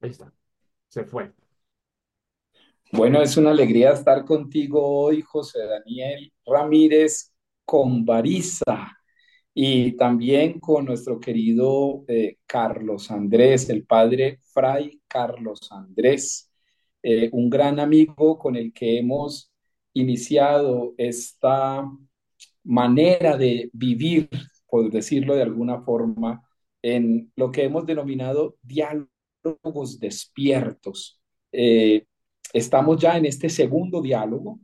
Ahí está, se fue. Bueno, es una alegría estar contigo hoy, José Daniel Ramírez Conbariza, y también con nuestro querido eh, Carlos Andrés, el padre Fray Carlos Andrés, eh, un gran amigo con el que hemos iniciado esta manera de vivir, por decirlo de alguna forma, en lo que hemos denominado despiertos. Eh, estamos ya en este segundo diálogo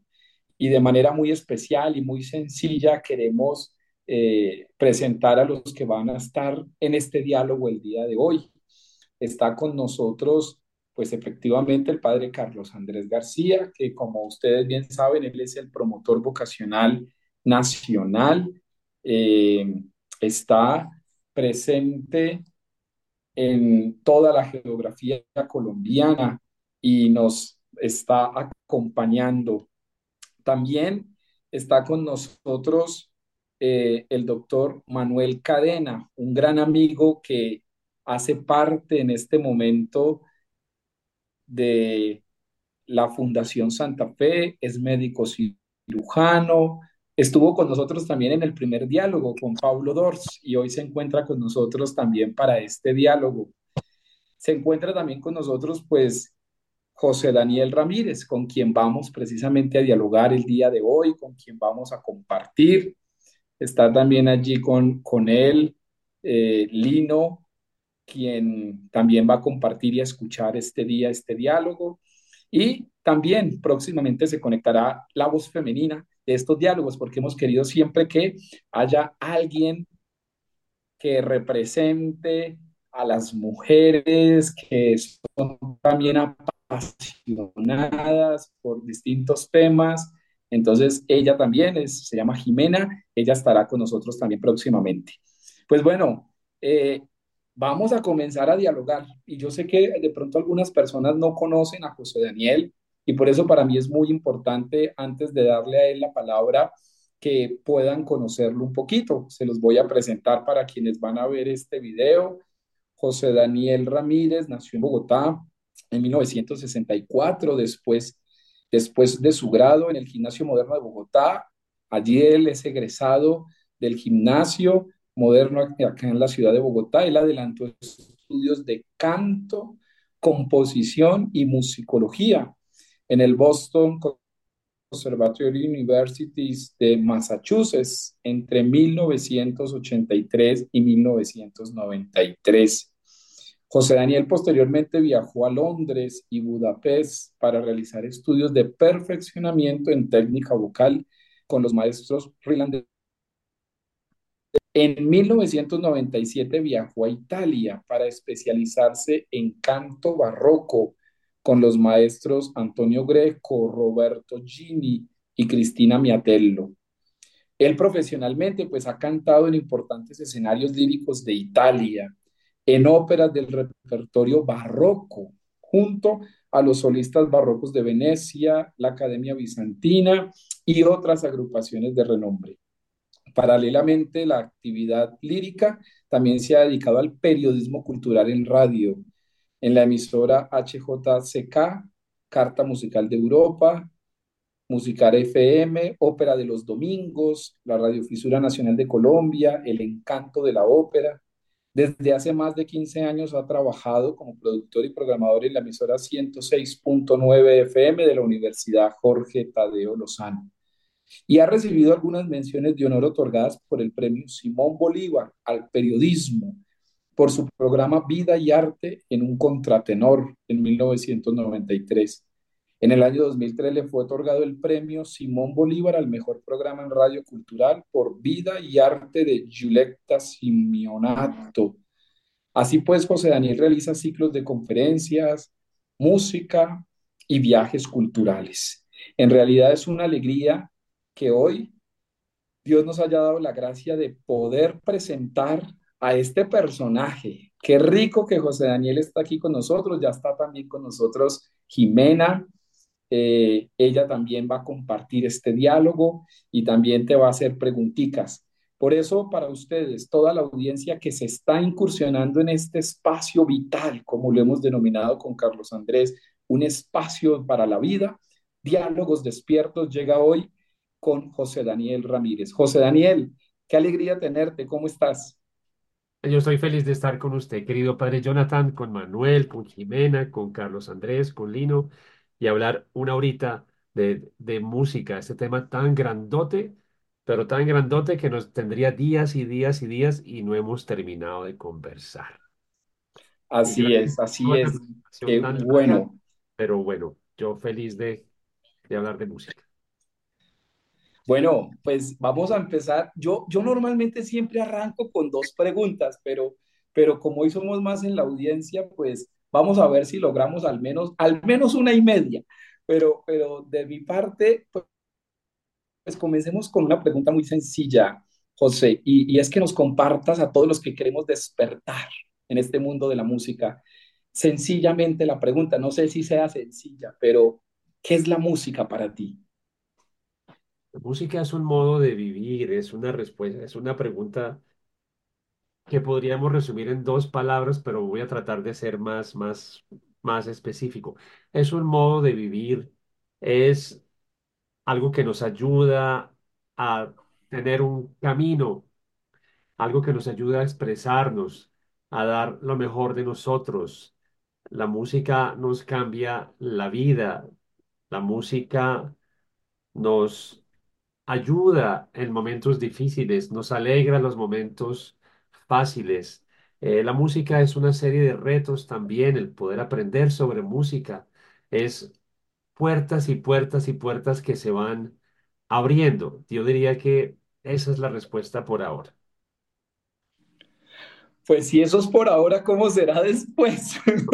y de manera muy especial y muy sencilla queremos eh, presentar a los que van a estar en este diálogo el día de hoy. Está con nosotros, pues efectivamente, el padre Carlos Andrés García, que como ustedes bien saben, él es el promotor vocacional nacional, eh, está presente en toda la geografía colombiana y nos está acompañando. También está con nosotros eh, el doctor Manuel Cadena, un gran amigo que hace parte en este momento de la Fundación Santa Fe, es médico cirujano, estuvo con nosotros también en el primer diálogo con Pablo Dors y hoy se encuentra con nosotros también para este diálogo. Se encuentra también con nosotros pues José Daniel Ramírez, con quien vamos precisamente a dialogar el día de hoy, con quien vamos a compartir. Está también allí con, con él eh, Lino, quien también va a compartir y a escuchar este día, este diálogo. Y también próximamente se conectará la voz femenina de estos diálogos, porque hemos querido siempre que haya alguien que represente a las mujeres que son también apasionadas por distintos temas. Entonces, ella también se llama Jimena, ella estará con nosotros también próximamente. Pues bueno, eh, vamos a comenzar a dialogar. Y yo sé que de pronto algunas personas no conocen a José Daniel y por eso para mí es muy importante, antes de darle a él la palabra, que puedan conocerlo un poquito. Se los voy a presentar para quienes van a ver este video. José Daniel Ramírez nació en Bogotá en 1964, después, después de su grado en el Gimnasio Moderno de Bogotá. Allí él es egresado del Gimnasio Moderno acá en la ciudad de Bogotá. Él adelantó estudios de canto, composición y musicología en el Boston Conservatory Universities de Massachusetts entre 1983 y 1993. José Daniel posteriormente viajó a Londres y Budapest para realizar estudios de perfeccionamiento en técnica vocal con los maestros irlandeses. En 1997 viajó a Italia para especializarse en canto barroco con los maestros Antonio Greco, Roberto Gini y Cristina Miatello. Él profesionalmente pues ha cantado en importantes escenarios líricos de Italia, en óperas del repertorio barroco, junto a los solistas barrocos de Venecia, la Academia Bizantina y otras agrupaciones de renombre. Paralelamente, la actividad lírica también se ha dedicado al periodismo cultural en radio, en la emisora HJCK, Carta Musical de Europa, Musical FM, Ópera de los Domingos, la Radiofisura Nacional de Colombia, El Encanto de la Ópera. Desde hace más de 15 años ha trabajado como productor y programador en la emisora 106.9 FM de la Universidad Jorge Tadeo Lozano y ha recibido algunas menciones de honor otorgadas por el premio Simón Bolívar al periodismo por su programa Vida y Arte en un contratenor en 1993. En el año 2003 le fue otorgado el premio Simón Bolívar al mejor programa en radio cultural por Vida y Arte de Giulietta Simeonato. Así pues, José Daniel realiza ciclos de conferencias, música y viajes culturales. En realidad es una alegría que hoy Dios nos haya dado la gracia de poder presentar a este personaje. Qué rico que José Daniel está aquí con nosotros, ya está también con nosotros Jimena. ella también va a compartir este diálogo y también te va a hacer preguntitas. Por eso, para ustedes, toda la audiencia que se está incursionando en este espacio vital, como lo hemos denominado con Carlos Andrés, un espacio para la vida, Diálogos Despiertos llega hoy con José Daniel Ramírez. José Daniel, qué alegría tenerte, ¿cómo estás? Yo estoy feliz de estar con usted, querido padre Jonathan, con Manuel, con Jimena, con Carlos Andrés, con Lino, y hablar una horita de, de música, este tema tan grandote, pero tan grandote que nos tendría días y días y días y no hemos terminado de conversar. Así es, así es. larga, bueno. pero bueno, yo feliz de, de hablar de música. Bueno, pues vamos a empezar. Yo, yo normalmente siempre arranco con dos preguntas, pero, pero como hoy somos más en la audiencia, pues vamos a ver si logramos al menos, al menos una y media. Pero, pero de mi parte, pues, pues comencemos con una pregunta muy sencilla, José, y, y es que nos compartas a todos los que queremos despertar en este mundo de la música. Sencillamente la pregunta, no sé si sea sencilla, pero ¿qué es la música para ti? La música es un modo de vivir, es una respuesta, es una pregunta que podríamos resumir en dos palabras, pero voy a tratar de ser más, más, más específico. Es un modo de vivir, es algo que nos ayuda a tener un camino, algo que nos ayuda a expresarnos, a dar lo mejor de nosotros. La música nos cambia la vida, la música nos ayuda en momentos difíciles, nos alegra los momentos fáciles. Eh, la música es una serie de retos también, el poder aprender sobre música es puertas y puertas y puertas que se van abriendo. Yo diría que esa es la respuesta por ahora. Pues si eso es por ahora, ¿cómo será después?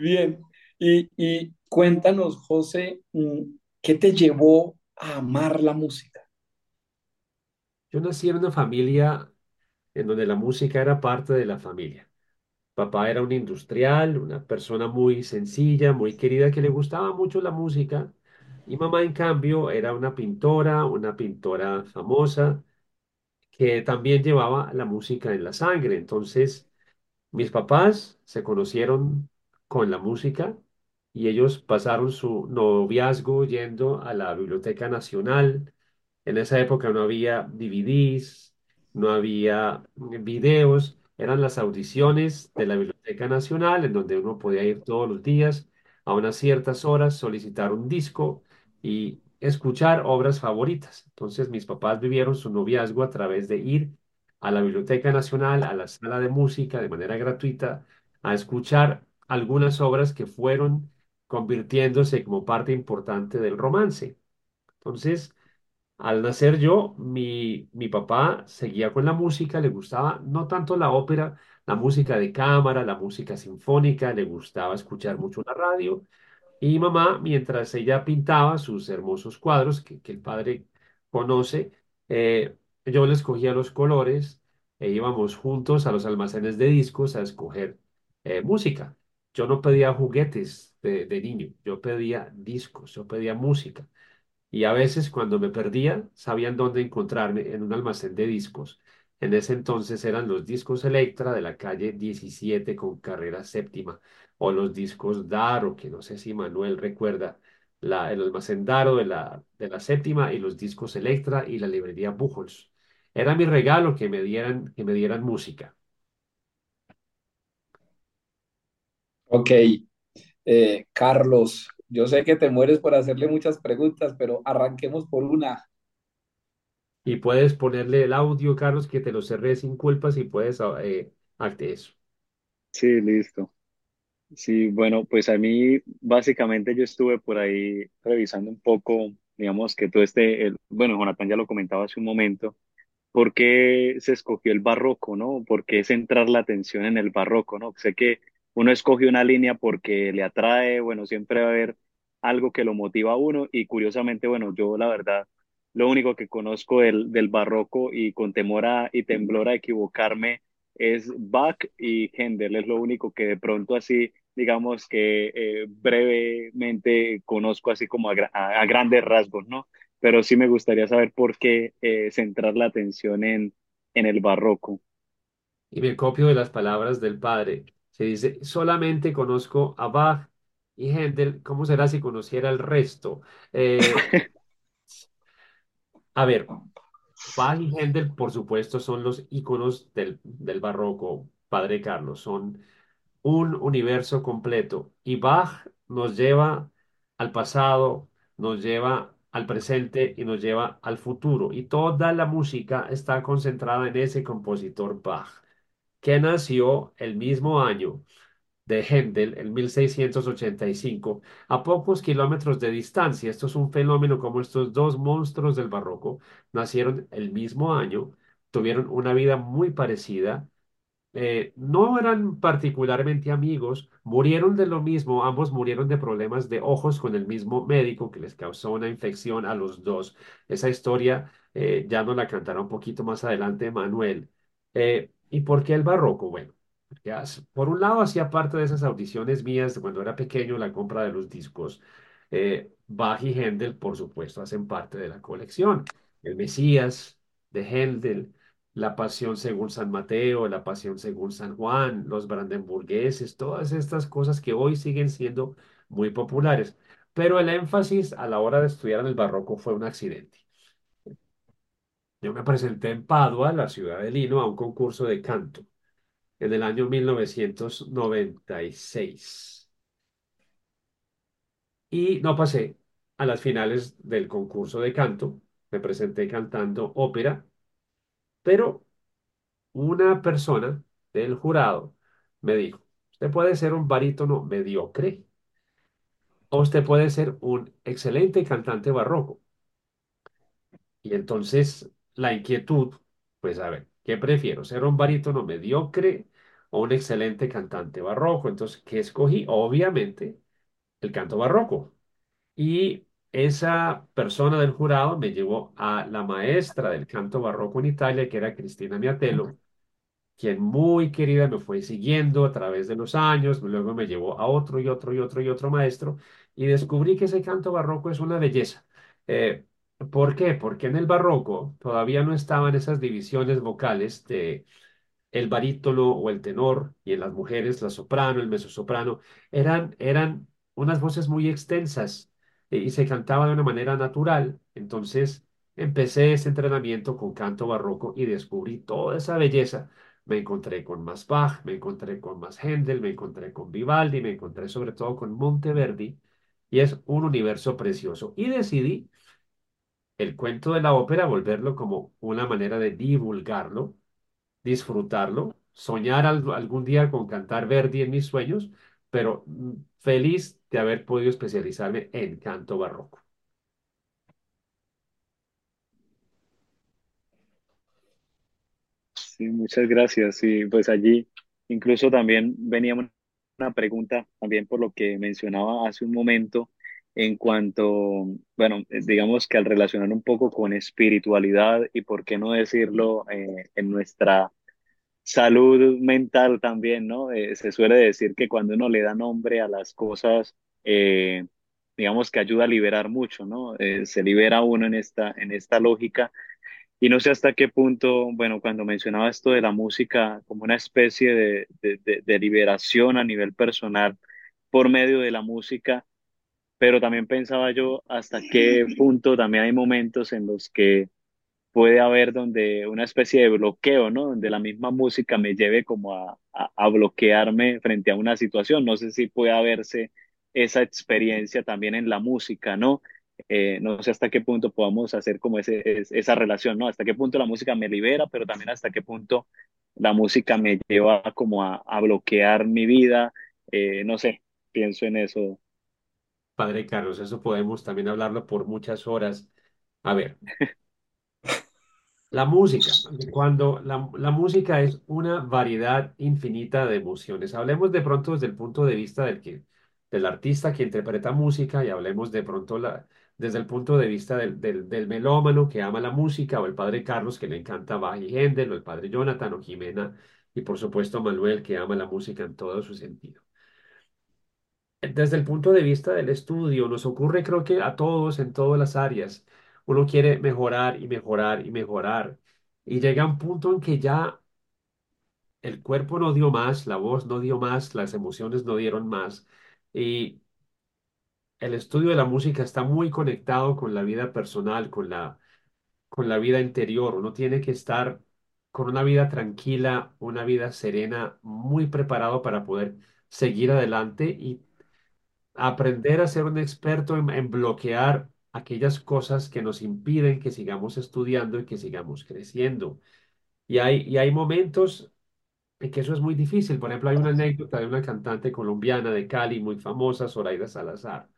Bien, y, y cuéntanos, José, mm, ¿qué te llevó a amar la música? Yo nací en una familia en donde la música era parte de la familia. Papá era un industrial, una persona muy sencilla, muy querida, que le gustaba mucho la música. Y mamá, en cambio, era una pintora, una pintora famosa, que también llevaba la música en la sangre. Entonces, mis papás se conocieron con la música y ellos pasaron su noviazgo yendo a la Biblioteca Nacional. En esa época no había DVDs, no había videos, eran las audiciones de la Biblioteca Nacional en donde uno podía ir todos los días a unas ciertas horas, solicitar un disco y escuchar obras favoritas. Entonces mis papás vivieron su noviazgo a través de ir a la Biblioteca Nacional, a la sala de música de manera gratuita, a escuchar algunas obras que fueron convirtiéndose como parte importante del romance. Entonces, al nacer yo, mi, mi papá seguía con la música, le gustaba no tanto la ópera, la música de cámara, la música sinfónica, le gustaba escuchar mucho la radio y mamá, mientras ella pintaba sus hermosos cuadros que, que el padre conoce, eh, yo le escogía los colores e íbamos juntos a los almacenes de discos a escoger eh, música. Yo no pedía juguetes de, niño, yo pedía discos, yo pedía música. Y a veces cuando me perdía, sabían dónde encontrarme en un almacén de discos. En ese entonces eran los discos Electra de la calle 17 con carrera séptima, o los discos Daro, que no sé si Manuel recuerda, el almacén Daro de la, de la séptima y los discos Electra y la librería Buchholz. Era mi regalo que me dieran, que me dieran música. Ok, eh, Carlos, yo sé que te mueres por hacerle muchas preguntas, pero arranquemos por una. Y puedes ponerle el audio, Carlos, que te lo cerré sin culpas y puedes eh, hazte eso. Sí, listo. Sí, bueno, pues a mí básicamente yo estuve por ahí revisando un poco, digamos que todo este, el- bueno, Jonathan ya lo comentaba hace un momento, ¿por qué se escogió el barroco, no? ¿Por qué centrar la atención en el barroco, no? Sé que uno escoge una línea porque le atrae, bueno, siempre va a haber algo que lo motiva a uno y curiosamente, bueno, yo la verdad, lo único que conozco del, del barroco y con temor a, y temblor a equivocarme es Bach y Händel, es lo único que de pronto así, digamos que eh, brevemente conozco así como a, gra- a a grandes rasgos, ¿no? pero sí me gustaría saber por qué eh, centrar la atención en, en el barroco. Y me copio de las palabras del padre. Se dice, solamente conozco a Bach y Händel, ¿cómo será si conociera el resto? Eh, a ver, Bach y Händel, por supuesto, son los íconos del, del barroco, padre Carlos, son un universo completo. Y Bach nos lleva al pasado, nos lleva al presente y nos lleva al futuro. Y toda la música está concentrada en ese compositor Bach que nació el mismo año de Händel, en 1685, a pocos kilómetros de distancia. Esto es un fenómeno como estos dos monstruos del barroco nacieron el mismo año, tuvieron una vida muy parecida. eh, no eran particularmente amigos, murieron de lo mismo, ambos murieron de problemas de ojos con el mismo médico que les causó una infección a los dos. Esa historia eh, ya nos la cantará un poquito más adelante Manuel. Eh, ¿y por qué el barroco? Bueno, por un lado hacía parte de esas audiciones mías de cuando era pequeño, la compra de los discos. Eh, Bach y Händel, por supuesto, hacen parte de la colección. El Mesías de Händel, La Pasión según San Mateo, La Pasión según San Juan, los Brandenburgueses, todas estas cosas que hoy siguen siendo muy populares. Pero el énfasis a la hora de estudiar en el barroco fue un accidente. Yo me presenté en Padua, la ciudad de Lino, a un concurso de canto en el año 1996 y no pasé a las finales del concurso de canto. Me presenté cantando ópera, pero una persona del jurado me dijo, usted puede ser un barítono mediocre o usted puede ser un excelente cantante barroco. Y entonces la inquietud, pues a ver, ¿qué prefiero? ¿Ser un barítono mediocre o un excelente cantante barroco? Entonces, ¿qué escogí? Obviamente, el canto barroco. Y esa persona del jurado me llevó a la maestra del canto barroco en Italia, que era Cristina Miatello, quien muy querida me fue siguiendo a través de los años, luego me llevó a otro y otro y otro y otro maestro, y descubrí que ese canto barroco es una belleza. Eh, ¿por qué? Porque en el barroco todavía no estaban esas divisiones vocales de el barítono o el tenor, y en las mujeres la soprano, el mezzosoprano, eran, eran unas voces muy extensas eh, y se cantaba de una manera natural. Entonces empecé ese entrenamiento con canto barroco y descubrí toda esa belleza. Me encontré con más Bach, me encontré con más Händel, me encontré con Vivaldi, me encontré sobre todo con Monteverdi, y es un universo precioso. Y decidí el cuento de la ópera volverlo como una manera de divulgarlo disfrutarlo, soñar al- algún día con cantar Verdi en mis sueños, pero mm, feliz de haber podido especializarme en canto barroco. Sí, muchas gracias. Y pues allí incluso también venía una una pregunta, también por lo que mencionaba hace un momento, en cuanto, bueno, eh, digamos que al relacionar un poco con espiritualidad y por qué no decirlo eh, en nuestra salud mental también, ¿no? Eh, se suele decir que cuando uno le da nombre a las cosas, digamos que ayuda a liberar mucho, ¿no? Se libera uno en esta, en esta lógica y no sé hasta qué punto, bueno, cuando mencionaba esto de la música como una especie de, de- de liberación a nivel personal por medio de la música, pero también pensaba yo hasta qué punto también hay momentos en los que puede haber donde una especie de bloqueo, ¿no? Donde la misma música me lleve como a, a, bloquearme frente a una situación. No sé si puede haberse esa experiencia también en la música, ¿no? Eh, no sé hasta qué punto podamos hacer como ese, es- esa relación, ¿no? Hasta qué punto la música me libera, pero también hasta qué punto la música me lleva como a, a bloquear mi vida. Eh, no sé, pienso en eso. Padre Carlos, eso podemos también hablarlo por muchas horas. A ver, La música, cuando la, la música es una variedad infinita de emociones. Hablemos de pronto desde el punto de vista del que, del artista que interpreta música y hablemos de pronto la, desde el punto de vista del, del, melómano que ama la música o el padre Carlos que le encanta Bach y Händel o el padre Jonathan o Jimena y por supuesto Manuel que ama la música en todo su sentido. Desde el punto de vista del estudio, nos ocurre creo que a todos en todas las áreas. uno quiere mejorar y mejorar y mejorar. Y llega un punto en que ya el cuerpo no dio más, la voz no dio más, las emociones no dieron más. Y el estudio de la música está muy conectado con la vida personal, con la, con la vida interior. Uno tiene que estar con una vida tranquila, una vida serena, muy preparado para poder seguir adelante y aprender a ser un experto en, bloquear aquellas cosas que nos impiden que sigamos estudiando y que sigamos creciendo. Y hay, y hay momentos en que eso es muy difícil. Por ejemplo, hay una anécdota de una cantante colombiana de Cali muy famosa, Zoraida Salazar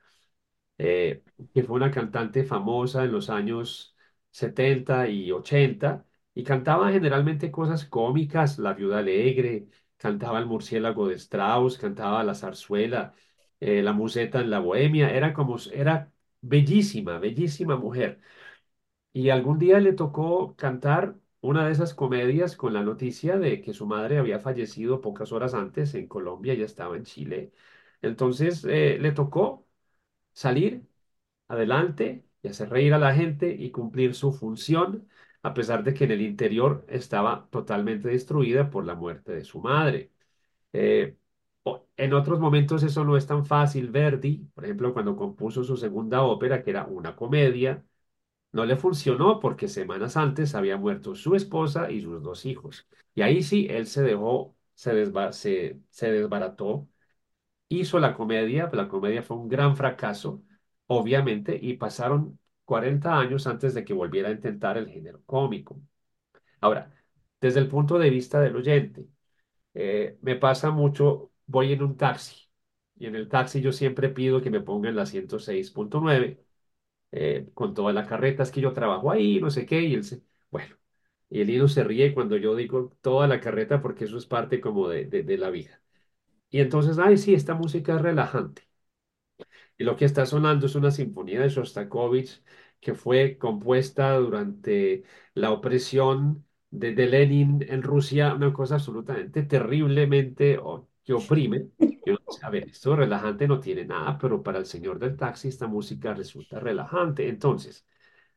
eh, que fue una cantante famosa en los años 70 y 80 y cantaba generalmente cosas cómicas, La Viuda Alegre, cantaba El Murciélago de Strauss, cantaba La Zarzuela, eh, La Museta en la Bohemia, era como, era bellísima, bellísima mujer. Y algún día le tocó cantar una de esas comedias con la noticia de que su madre había fallecido pocas horas antes en Colombia, ella estaba en Chile. Entonces eh, le tocó salir adelante y hacer reír a la gente y cumplir su función, a pesar de que en el interior estaba totalmente destruida por la muerte de su madre. Eh, en otros momentos eso no es tan fácil. Verdi, por ejemplo, cuando compuso su segunda ópera, que era una comedia, no le funcionó porque semanas antes había muerto su esposa y sus dos hijos. Y ahí sí, él se dejó, se, desba- se, se desbarató hizo la comedia, la comedia fue un gran fracaso, obviamente, y pasaron 40 años antes de que volviera a intentar el género cómico. Ahora, desde el punto de vista del oyente, eh, me pasa mucho, voy en un taxi y en el taxi yo siempre pido que me pongan la 106.9 eh, con toda la carreta, es que yo trabajo ahí, no sé qué, y él se, bueno, y el hilo se ríe cuando yo digo toda la carreta porque eso es parte como de, de de la vida. Y entonces, ay, sí, esta música es relajante. Y lo que está sonando es una sinfonía de Shostakovich que fue compuesta durante la opresión de, de Lenin en Rusia, una cosa absolutamente terriblemente o- que oprime. Yo a ver, esto relajante no tiene nada, pero para el señor del taxi esta música resulta relajante. Entonces,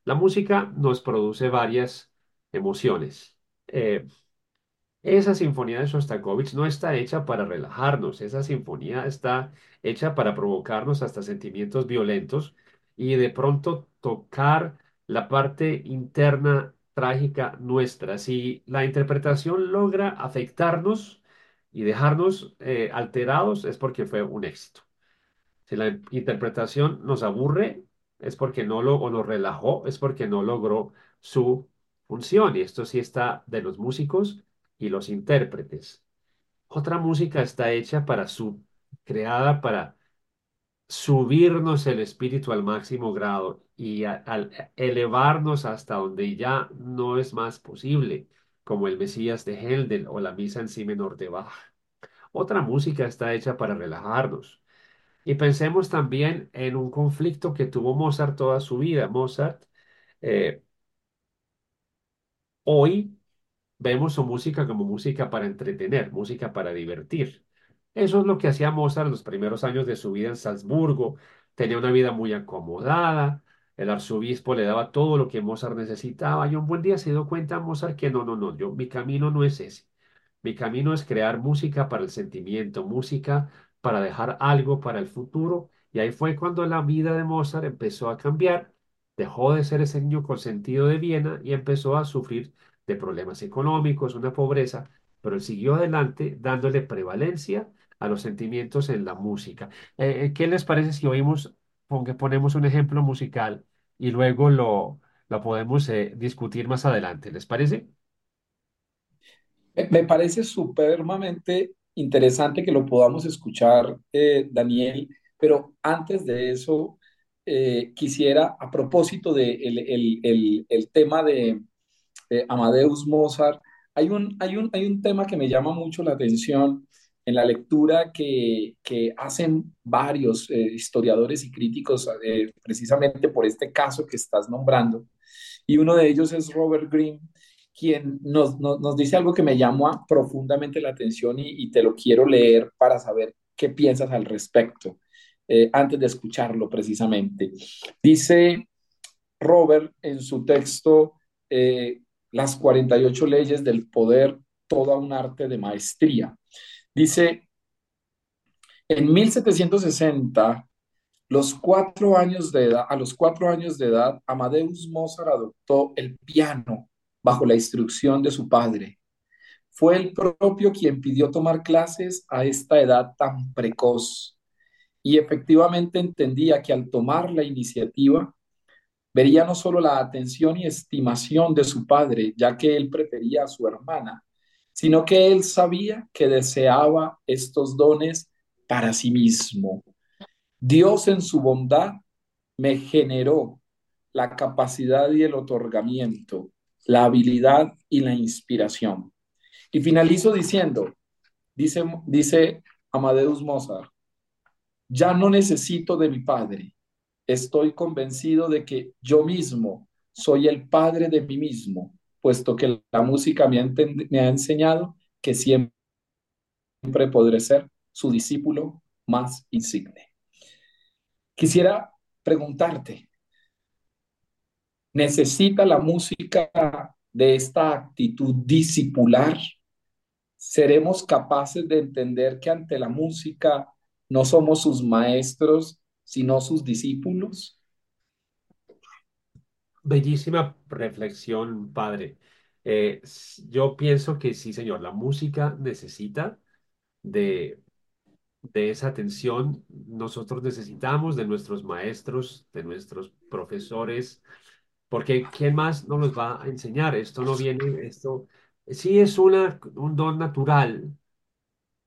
la música nos produce varias emociones. Eh, esa sinfonía de Shostakovich no está hecha para relajarnos, esa sinfonía está hecha para provocarnos hasta sentimientos violentos y de pronto tocar la parte interna trágica nuestra. Si la interpretación logra afectarnos y dejarnos eh, alterados, es porque fue un éxito. Si la interpretación nos aburre, es porque no lo, o nos relajó, es porque no logró su función. Y esto sí está de los músicos y los intérpretes. Otra música está hecha para su, creada para subirnos el espíritu al máximo grado y a- elevarnos hasta donde ya no es más posible, como el Mesías de Händel o la Misa en Si menor de Bach. Otra música está hecha para relajarnos y pensemos también en un conflicto que tuvo Mozart toda su vida. Mozart, eh, hoy vemos su música como música para entretener, música para divertir. Eso es lo que hacía Mozart en los primeros años de su vida en Salzburgo. Tenía una vida muy acomodada. El arzobispo le daba todo lo que Mozart necesitaba. Y un buen día se dio cuenta Mozart que no, no, no, yo, mi camino no es ese. Mi camino es crear música para el sentimiento, música para dejar algo para el futuro. Y ahí fue cuando la vida de Mozart empezó a cambiar. Dejó de ser ese niño consentido de Viena y empezó a sufrir de problemas económicos, una pobreza, pero él siguió adelante dándole prevalencia a los sentimientos en la música. Eh, eh, ¿qué les parece si oímos, pon- que ponemos un ejemplo musical y luego lo, lo podemos eh, discutir más adelante? ¿Les parece? Me parece supremamente interesante que lo podamos escuchar, eh, Daniel, pero antes de eso, eh, quisiera, a propósito del de el, el- el- tema de Amadeus Mozart, hay un, hay un, hay un tema que me llama mucho la atención en la lectura que, hacen varios eh, historiadores y críticos eh, precisamente por este caso que estás nombrando, y uno de ellos es Robert Greene quien nos, nos, dice algo que me llama profundamente la atención y, te lo quiero leer para saber qué piensas al respecto, eh, antes de escucharlo precisamente. Dice, Robert en su texto Las 48 leyes del poder, toda un arte de maestría. Dice, en 1760, los cuatro años de edad, a los cuatro años de edad, Amadeus Mozart adoptó el piano bajo la instrucción de su padre. Fue el propio quien pidió tomar clases a esta edad tan precoz y efectivamente entendía que al tomar la iniciativa vería no solo la atención y estimación de su padre, ya que él prefería a su hermana, sino que él sabía que deseaba estos dones para sí mismo. Dios en su bondad me generó la capacidad y el otorgamiento, la habilidad y la inspiración. Y finalizo diciendo, dice, Amadeus Mozart, ya no necesito de mi padre, estoy convencido de que yo mismo soy el padre de mí mismo, puesto que la música me ha, enseñado que siempre podré ser su discípulo más insigne. Quisiera preguntarte, ¿necesita la música de esta actitud discipular? ¿Seremos capaces de entender que ante la música no somos sus maestros, sino sus discípulos? Bellísima reflexión, padre. Eh, yo pienso que sí, señor, la música necesita de, de esa atención. Nosotros necesitamos de nuestros maestros, de nuestros profesores, porque ¿quién más nos los va a enseñar? Esto no viene, esto sí es una, un don natural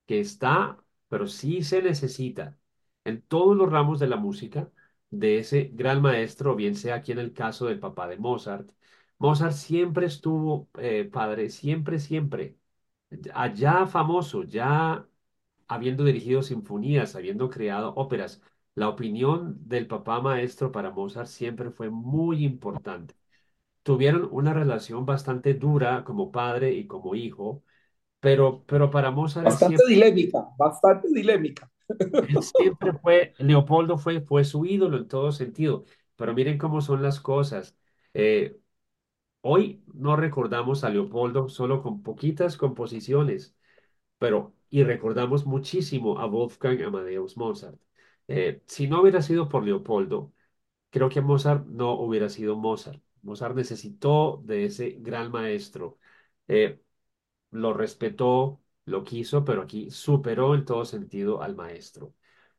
que está, pero sí se necesita en todos los ramos de la música de ese gran maestro, bien sea aquí en el caso del papá de Mozart. Mozart siempre estuvo, eh, padre, siempre, siempre, allá famoso, ya habiendo dirigido sinfonías, habiendo creado óperas. La opinión del papá maestro para Mozart siempre fue muy importante. Tuvieron una relación bastante dura como padre y como hijo, pero, pero para Mozart Bastante siempre, dilémica, bastante dilémica. Siempre fue, Leopoldo fue, fue su ídolo en todo sentido. Pero miren cómo son las cosas. Eh, hoy no recordamos a Leopoldo solo con poquitas composiciones, pero y recordamos muchísimo a Wolfgang Amadeus Mozart. Eh, si no hubiera sido por Leopoldo, creo que Mozart no hubiera sido Mozart. Mozart necesitó de ese gran maestro. Eh, lo respetó, lo quiso, pero aquí superó en todo sentido al maestro.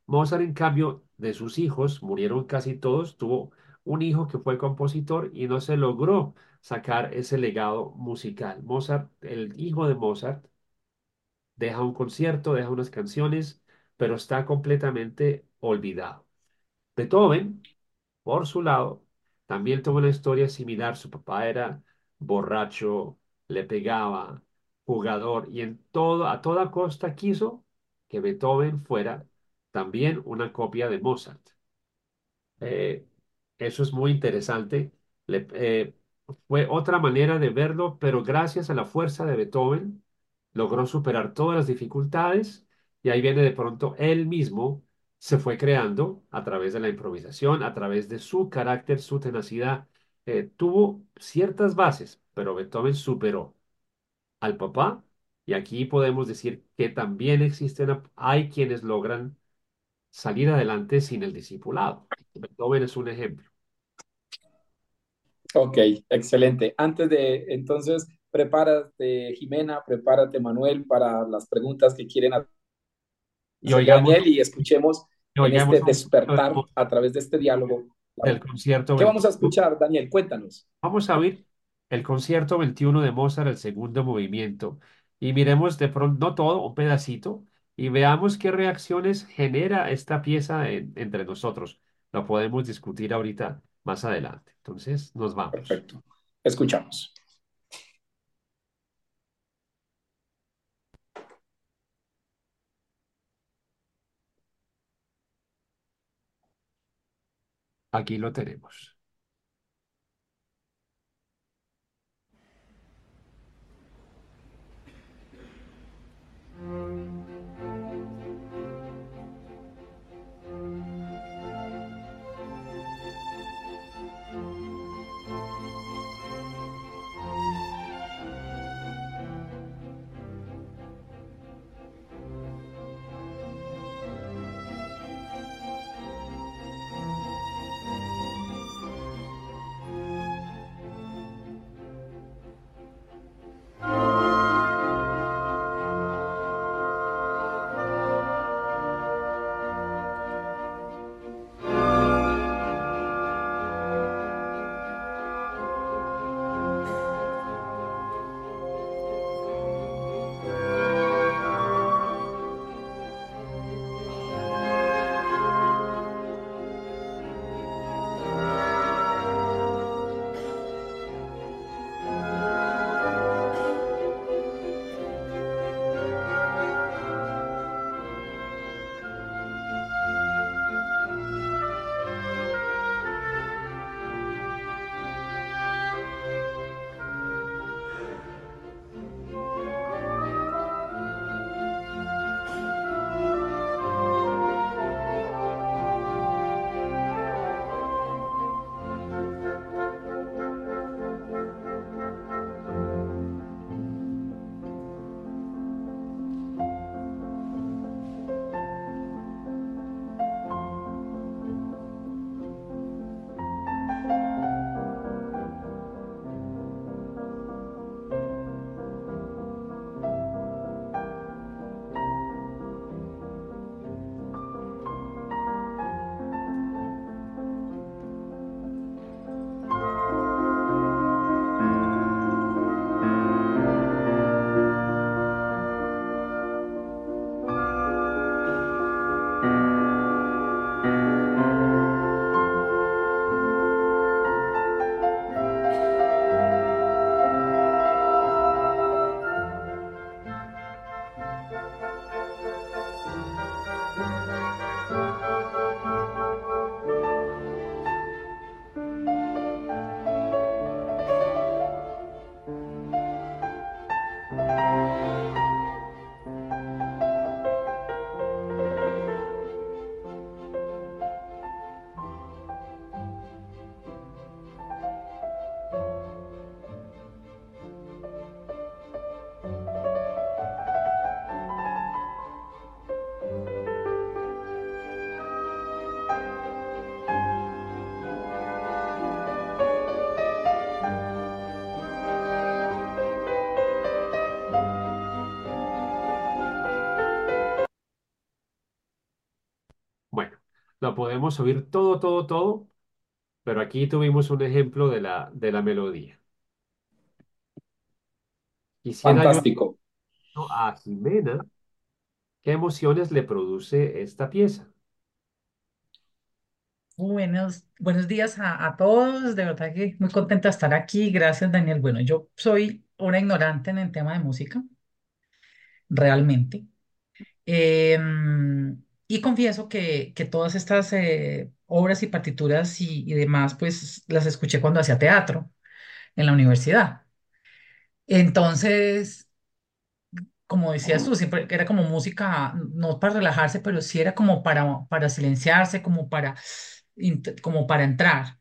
Mozart, en cambio, de sus hijos, murieron casi todos, tuvo un hijo que fue compositor y no se logró sacar ese legado musical. Mozart, el hijo de Mozart, deja un concierto, deja unas canciones, pero está completamente olvidado. Beethoven, por su lado, también tuvo una historia similar. Su papá era borracho, le pegaba, jugador, y en todo, a toda costa quiso que Beethoven fuera también una copia de Mozart. Eh, eso es muy interesante. Le- eh, fue otra manera de verlo, pero gracias a la fuerza de Beethoven logró superar todas las dificultades y ahí viene de pronto él mismo se fue creando a través de la improvisación, a través de su carácter, su tenacidad. Eh, tuvo ciertas bases, pero Beethoven superó al papá y aquí podemos decir que también existen, hay quienes logran salir adelante sin el discipulado. Beethoven es un ejemplo. Ok, excelente. Antes de, entonces, prepárate, Jimena, prepárate, Manuel, para las preguntas que quieren Y hacer oigamos, Daniel y escuchemos y en este despertar a través de este diálogo. del concierto ¿Qué vamos a 21. escuchar, Daniel? Cuéntanos. Vamos a oír el concierto 21 de Mozart, el segundo movimiento, y miremos de pronto, no todo, un pedacito, y veamos qué reacciones genera esta pieza en- entre nosotros. Lo podemos discutir ahorita más adelante. Entonces, nos vamos. Perfecto. Escuchamos. Aquí lo tenemos. Podemos oír todo, todo, todo, pero aquí tuvimos un ejemplo de la, de la melodía. Quisiera yo Fantástico. a Jimena, ¿qué emociones le produce esta pieza? Buenos, buenos días a, a todos, de verdad que muy contenta de estar aquí. Gracias, Daniel. Bueno, yo soy una ignorante en el tema de música, realmente. Em, y confieso que, que todas estas eh, obras y partituras y, demás, pues las escuché cuando hacía teatro en la universidad. Entonces, como decías tú, siempre era como música, no para relajarse, pero sí era como para, para silenciarse, como para, como para entrar.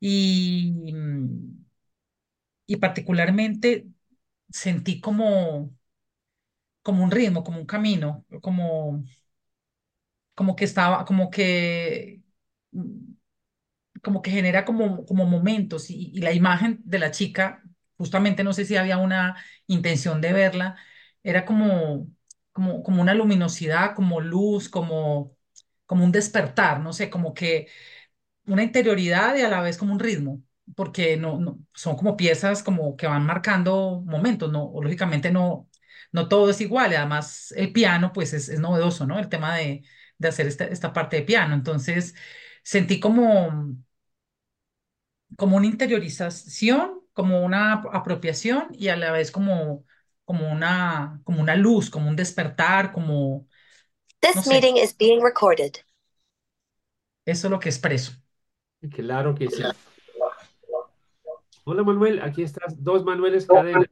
Y, y particularmente sentí como, como un ritmo, como un camino, como, como que estaba, como que, mm, como que genera como, como momentos y, y la imagen de la chica, justamente no sé si había una intención de verla, era como, como, como una luminosidad, como luz, como, como un despertar, no sé, como que una interioridad y a la vez como un ritmo, porque no, no son como piezas como que van marcando momentos, no, o lógicamente no, no todo es igual, y además el piano pues es, es novedoso, ¿no? El tema de, de hacer esta, esta parte de piano, entonces sentí como, como una interiorización, como una ap- apropiación y a la vez como, como una, como una luz, como un despertar, como, no This sé, meeting is being recorded. eso es lo que expreso. Claro que sí. Hola Manuel, aquí estás. Dos Manueles Cadena.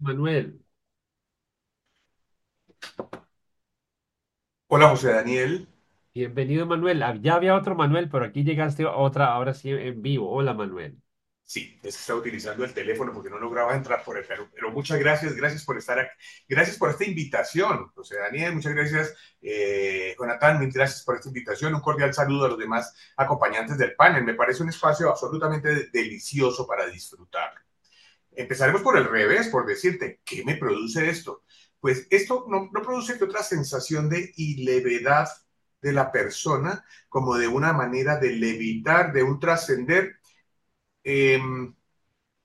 Manuel, Hola José Daniel. bienvenido Manuel. Ah, Ya había otro Manuel, pero aquí llegaste otra, ahora sí en vivo. Hola Manuel. Sí, es que estaba utilizando el teléfono porque no lograba entrar por el pero, pero muchas gracias, gracias por estar aquí, gracias por esta invitación, José Daniel, muchas gracias, eh, Jonathan, mil gracias por esta invitación, un cordial saludo a los demás acompañantes del panel, me parece un espacio absolutamente delicioso para disfrutar. Empezaremos por el revés, por decirte, ¿qué me produce esto? Pues esto no, produce otra sensación de ilevedad de la persona, como de una manera de levitar, de un trascender eh,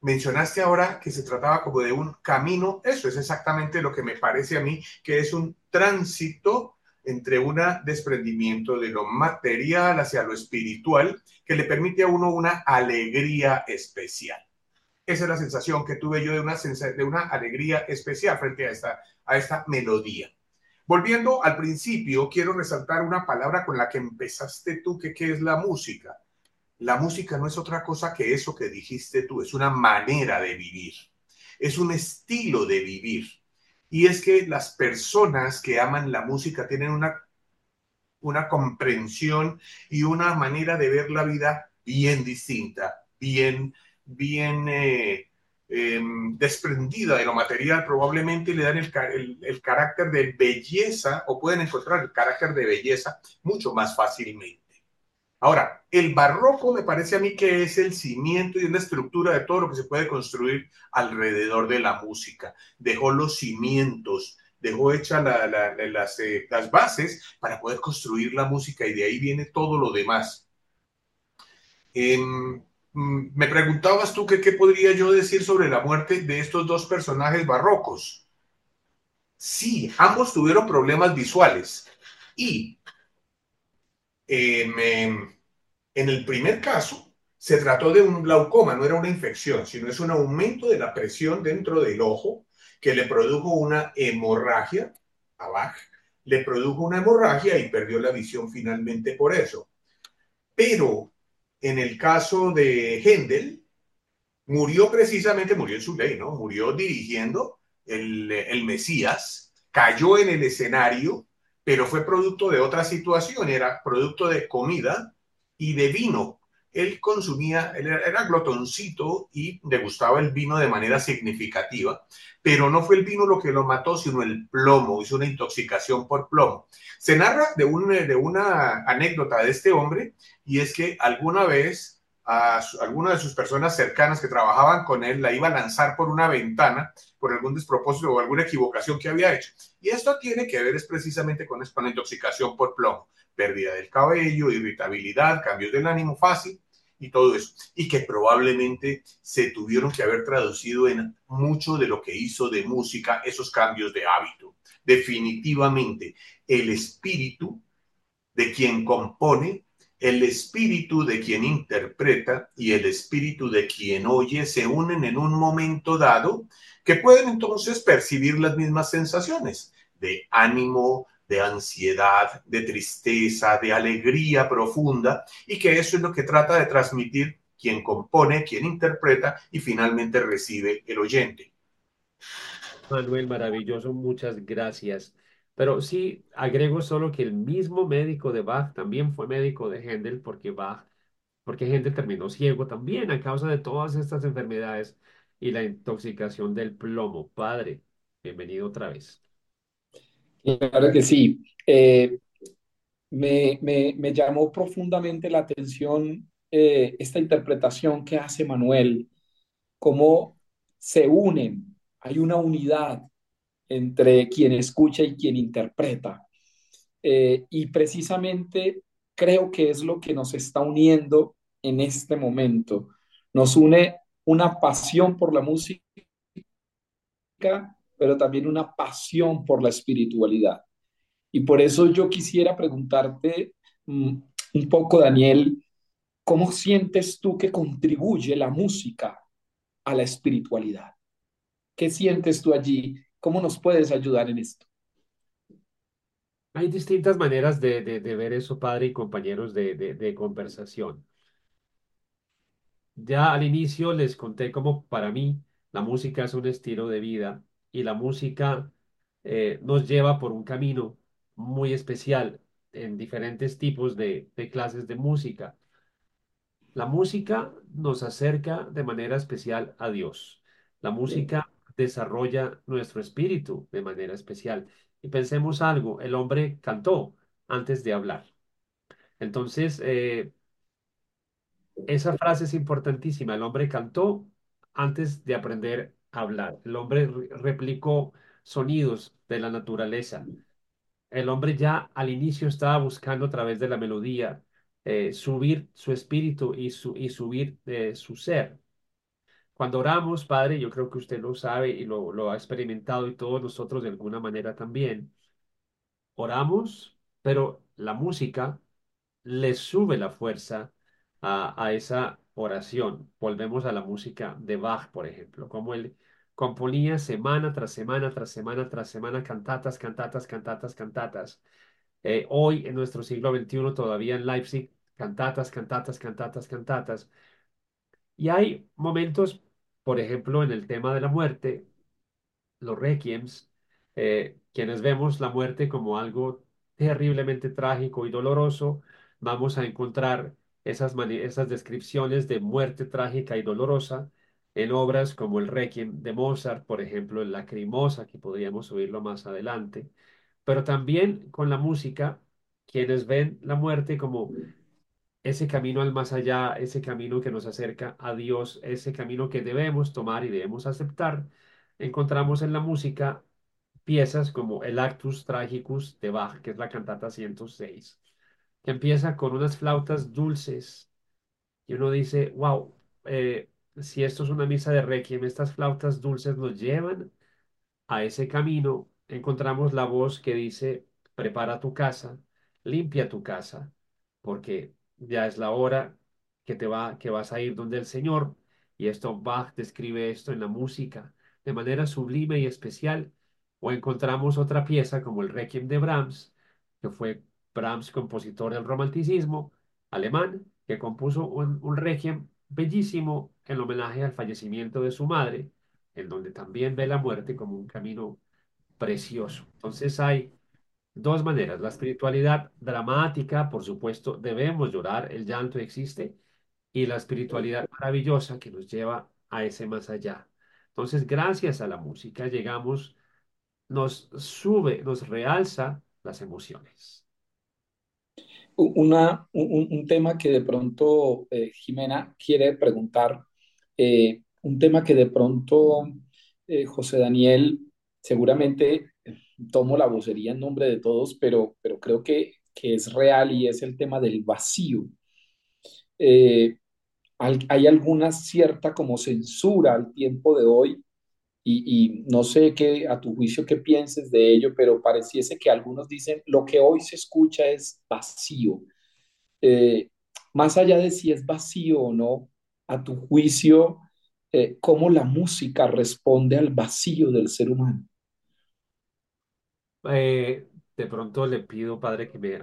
mencionaste ahora que se trataba como de un camino, eso es exactamente lo que me parece a mí, que es un tránsito entre un desprendimiento de lo material hacia lo espiritual, que le permite a uno una alegría especial. Esa es la sensación que tuve yo de una, de una alegría especial frente a esta, a esta melodía. Volviendo al principio, quiero resaltar una palabra con la que empezaste tú, que, es la música la música no es otra cosa que eso que dijiste tú, es una manera de vivir, es un estilo de vivir. Y es que las personas que aman la música tienen una, una comprensión y una manera de ver la vida bien distinta, bien, bien eh, eh, desprendida de lo material, probablemente le dan el, el, carácter de belleza o pueden encontrar el carácter de belleza mucho más fácilmente. Ahora, el barroco me parece a mí que es el cimiento y es la estructura de todo lo que se puede construir alrededor de la música. Dejó los cimientos, dejó hechas la, la, las, eh, las, bases para poder construir la música y de ahí viene todo lo demás. Eh, me preguntabas tú qué podría yo decir sobre la muerte de estos dos personajes barrocos. Sí, ambos tuvieron problemas visuales y eh, en el primer caso, se trató de un glaucoma, no era una infección, sino es un aumento de la presión dentro del ojo que le produjo una hemorragia, abajo, le produjo una hemorragia y perdió la visión finalmente por eso. Pero en el caso de Händel, murió precisamente, murió en su ley, ¿no? Murió dirigiendo el, el Mesías, cayó en el escenario, pero fue producto de otra situación, era producto de comida y de vino. Él consumía, él era, glotoncito y degustaba el vino de manera significativa, pero no fue el vino lo que lo mató, sino el plomo, hizo una intoxicación por plomo. Se narra de, un, de una anécdota de este hombre y es que alguna vez a alguna de sus personas cercanas que trabajaban con él, la iba a lanzar por una ventana por algún despropósito o alguna equivocación que había hecho. Y esto tiene que ver es precisamente con, con intoxicación por plomo, pérdida del cabello, irritabilidad, cambios del ánimo fácil y todo eso. Y que probablemente se tuvieron que haber traducido en mucho de lo que hizo de música esos cambios de hábito. Definitivamente, el espíritu de quien compone el espíritu de quien interpreta y el espíritu de quien oye se unen en un momento dado que pueden entonces percibir las mismas sensaciones de ánimo, de ansiedad, de tristeza, de alegría profunda y que eso es lo que trata de transmitir quien compone, quien interpreta y finalmente recibe el oyente. Manuel, maravilloso, muchas gracias. Pero sí, agrego solo que el mismo médico de Bach también fue médico de Händel porque Bach, porque Händel terminó ciego también a causa de todas estas enfermedades y la intoxicación del plomo. Padre, bienvenido otra vez. Claro que sí. Eh, me, me, me, llamó profundamente la atención eh, esta interpretación que hace Manuel, cómo se unen, hay una unidad entre quien escucha y quien interpreta. Eh, y precisamente creo que es lo que nos está uniendo en este momento. Nos une una pasión por la música, pero también una pasión por la espiritualidad. Y por eso yo quisiera preguntarte mm, un poco, Daniel, ¿cómo sientes tú que contribuye la música a la espiritualidad? ¿Qué sientes tú allí ¿Cómo nos puedes ayudar en esto? Hay distintas maneras de, ver eso, padre y compañeros de, conversación. Ya al inicio les conté cómo para mí la música es un estilo de vida y la música eh, nos lleva por un camino muy especial en diferentes tipos de, de clases de música. La música nos acerca de manera especial a Dios. La música desarrolla nuestro espíritu de manera especial. Y pensemos algo, el hombre cantó antes de hablar. Entonces, eh, esa frase es importantísima. El hombre cantó antes de aprender a hablar. El hombre replicó sonidos de la naturaleza. El hombre ya al inicio estaba buscando a través de la melodía eh, subir su espíritu y, su, y subir eh, su ser. Cuando oramos, Padre, yo creo que usted lo sabe y lo, lo ha experimentado y todos nosotros de alguna manera también. Oramos, pero la música le sube la fuerza a, a esa oración. Volvemos a la música de Bach, por ejemplo, como él componía semana tras semana, tras semana, tras semana, cantatas, cantatas, cantatas, cantatas. Eh, hoy, en nuestro siglo XXI, todavía en Leipzig, cantatas, cantatas, cantatas, cantatas. Y hay momentos por ejemplo, en el tema de la muerte, los requiems, eh, quienes vemos la muerte como algo terriblemente trágico y doloroso, vamos a encontrar esas, esas descripciones de muerte trágica y dolorosa en obras como el Requiem de Mozart, por ejemplo, el Lacrimosa, que podríamos oírlo más adelante, pero también con la música, quienes ven la muerte como ese camino al más allá, ese camino que nos acerca a Dios, ese camino que debemos tomar y debemos aceptar, encontramos en la música piezas como el Actus Tragicus de Bach, que es la cantata 106, que empieza con unas flautas dulces y uno dice, wow, eh, si esto es una misa de requiem, estas flautas dulces nos llevan a ese camino, encontramos la voz que dice, prepara tu casa, limpia tu casa, porque ya es la hora que te va, que vas a ir donde el Señor. Y esto Bach describe esto en la música de manera sublime y especial. O encontramos otra pieza como el Requiem de Brahms, que fue Brahms, compositor del romanticismo alemán, que compuso un, un Requiem bellísimo en homenaje al fallecimiento de su madre, en donde también ve la muerte como un camino precioso. Entonces hay dos maneras. La espiritualidad dramática, por supuesto, debemos llorar, el llanto existe, y la espiritualidad maravillosa que nos lleva a ese más allá. Entonces, gracias a la música llegamos, nos sube, nos realza las emociones. una, un, un tema que de pronto eh, Jimena quiere preguntar, eh, un tema que de pronto eh, José Daniel, seguramente tomo la vocería en nombre de todos, pero, pero creo que, que es real y es el tema del vacío. Eh, hay, alguna cierta como censura al tiempo de hoy y, y no sé qué, a tu juicio qué pienses de ello, pero pareciese que algunos dicen lo que hoy se escucha es vacío. Eh, más allá de si es vacío o no, a tu juicio, eh, ¿cómo la música responde al vacío del ser humano? Eh, de pronto le pido, padre, que me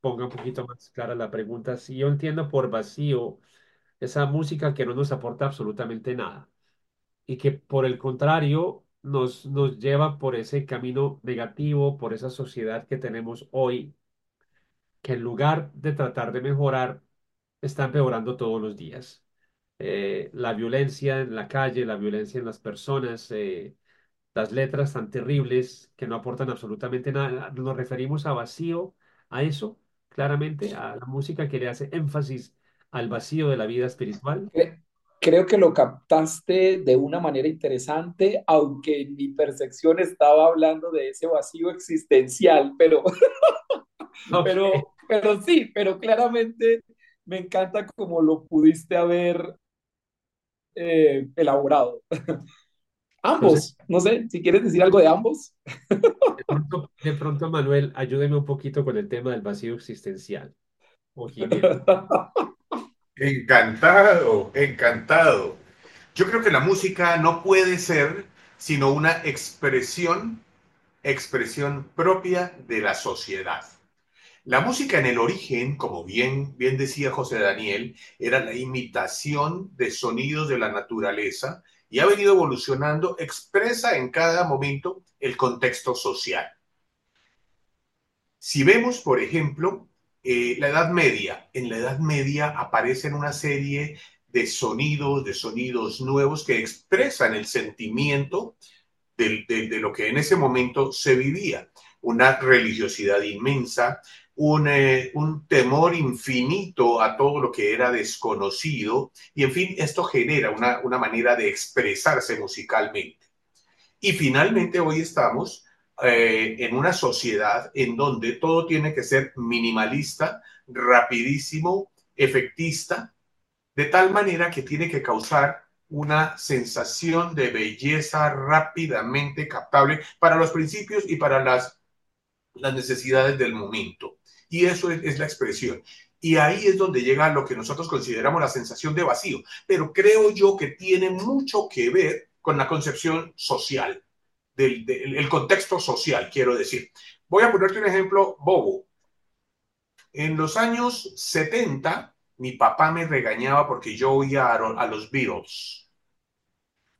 ponga un poquito más clara la pregunta. Si yo entiendo por vacío esa música que no nos aporta absolutamente nada y que por el contrario nos, nos lleva por ese camino negativo, por esa sociedad que tenemos hoy, que en lugar de tratar de mejorar, está empeorando todos los días. Eh, la violencia en la calle, la violencia en las personas. eh, las letras tan terribles que no aportan absolutamente nada. Nos referimos a vacío, a eso, claramente, a la música que le hace énfasis al vacío de la vida espiritual. Cre- Creo que lo captaste de una manera interesante, aunque en mi percepción estaba hablando de ese vacío existencial, pero, Ok, pero, pero sí, pero claramente me encanta como lo pudiste haber eh, elaborado. entonces, Ambos, no sé, si quieres decir algo de ambos. de pronto, de pronto, Manuel, ayúdeme un poquito con el tema del vacío existencial. O. Encantado, encantado. Yo creo que la música no puede ser sino una expresión, expresión propia de la sociedad. La música en el origen, como bien, bien decía José Daniel, era la imitación de sonidos de la naturaleza y ha venido evolucionando, expresa en cada momento el contexto social. Si vemos, por ejemplo, eh, la Edad Media, en la Edad Media aparecen una serie de sonidos, de sonidos nuevos que expresan el sentimiento de, lo que en ese momento se vivía. Una religiosidad inmensa, un, eh, un, temor infinito a todo lo que era desconocido y en fin, esto genera una, una manera de expresarse musicalmente. Y finalmente hoy estamos eh, en una sociedad en donde todo tiene que ser minimalista, rapidísimo, efectista, de tal manera que tiene que causar una sensación de belleza rápidamente captable para los principios y para las, las necesidades del momento. Y eso es, la expresión. Y ahí es donde llega lo que nosotros consideramos la sensación de vacío. Pero creo yo que tiene mucho que ver con la concepción social, del, el contexto social, quiero decir. Voy a ponerte un ejemplo bobo. En los años 70, mi papá me regañaba porque yo oía a, a los Beatles.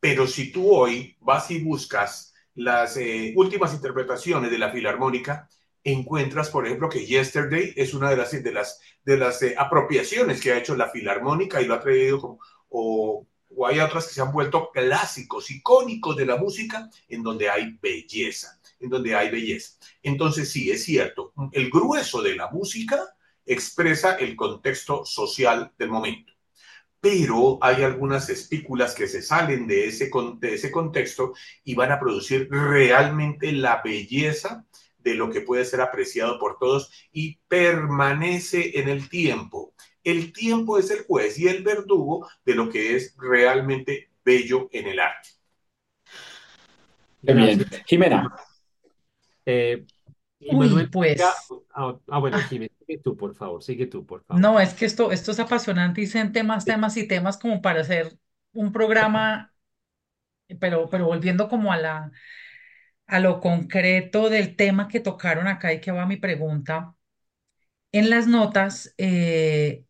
Pero si tú hoy vas y buscas las eh, últimas interpretaciones de la Filarmónica, encuentras, por ejemplo, que Yesterday es una de las, de las, de las eh, apropiaciones que ha hecho la Filarmónica y lo ha traído o, o hay otras que se han vuelto clásicos, icónicos de la música, en donde hay belleza, en donde hay belleza. Entonces, sí, es cierto, el grueso de la música expresa el contexto social del momento. Pero hay algunas espículas que se salen de ese, de ese contexto y van a producir realmente la belleza de lo que puede ser apreciado por todos y permanece en el tiempo. El tiempo es el juez y el verdugo de lo que es realmente bello en el arte. Bien. Jimena. Eh, y Uy, pues. ya- ah, ah, bueno, Jimena, sigue tú, por favor, sigue tú, por favor. no, es que esto, esto es apasionante y son temas, temas y temas como para hacer un programa, pero, pero volviendo como a la, a lo concreto del tema que tocaron acá y que va mi pregunta. En las notas, eh,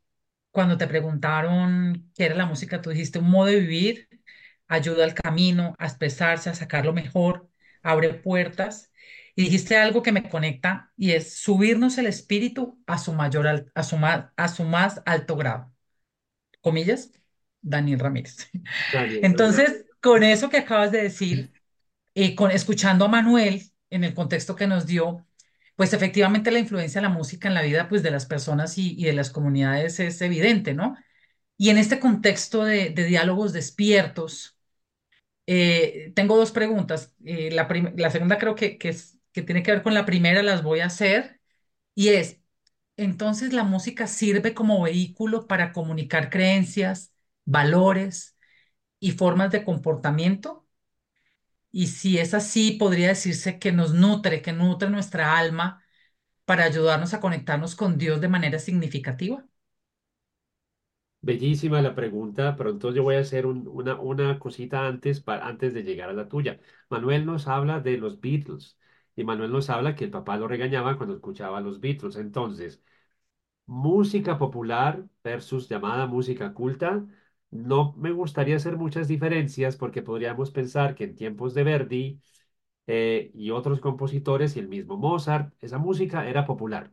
cuando te preguntaron qué era la música, tú dijiste un modo de vivir, ayuda al camino, a expresarse, a sacar lo mejor, abre puertas. Y dijiste algo que me conecta y es subirnos el espíritu a su mayor, a su más, a su más alto grado. Comillas, Daniel Ramírez. Daniel, Entonces, con eso que acabas de decir, eh, con, escuchando a Manuel en el contexto que nos dio, pues efectivamente la influencia de la música en la vida pues de las personas y, de las comunidades es evidente, ¿no? Y en este contexto de, diálogos despiertos, eh, tengo dos preguntas. Eh, la, segunda creo que, que tiene que ver con la primera, las voy a hacer, y es, entonces la música sirve como vehículo para comunicar creencias, valores y formas de comportamiento. Y si es así, podría decirse que nos nutre, que nutre nuestra alma para ayudarnos a conectarnos con Dios de manera significativa. Bellísima la pregunta, pero entonces yo voy a hacer un- una, cosita antes, antes de llegar a la tuya. Manuel nos habla de los Beatles y Manuel nos habla que el papá lo regañaba cuando escuchaba a los Beatles. Entonces, música popular versus llamada música culta, no me gustaría hacer muchas diferencias porque podríamos pensar que en tiempos de Verdi eh, y otros compositores y el mismo Mozart, esa música era popular.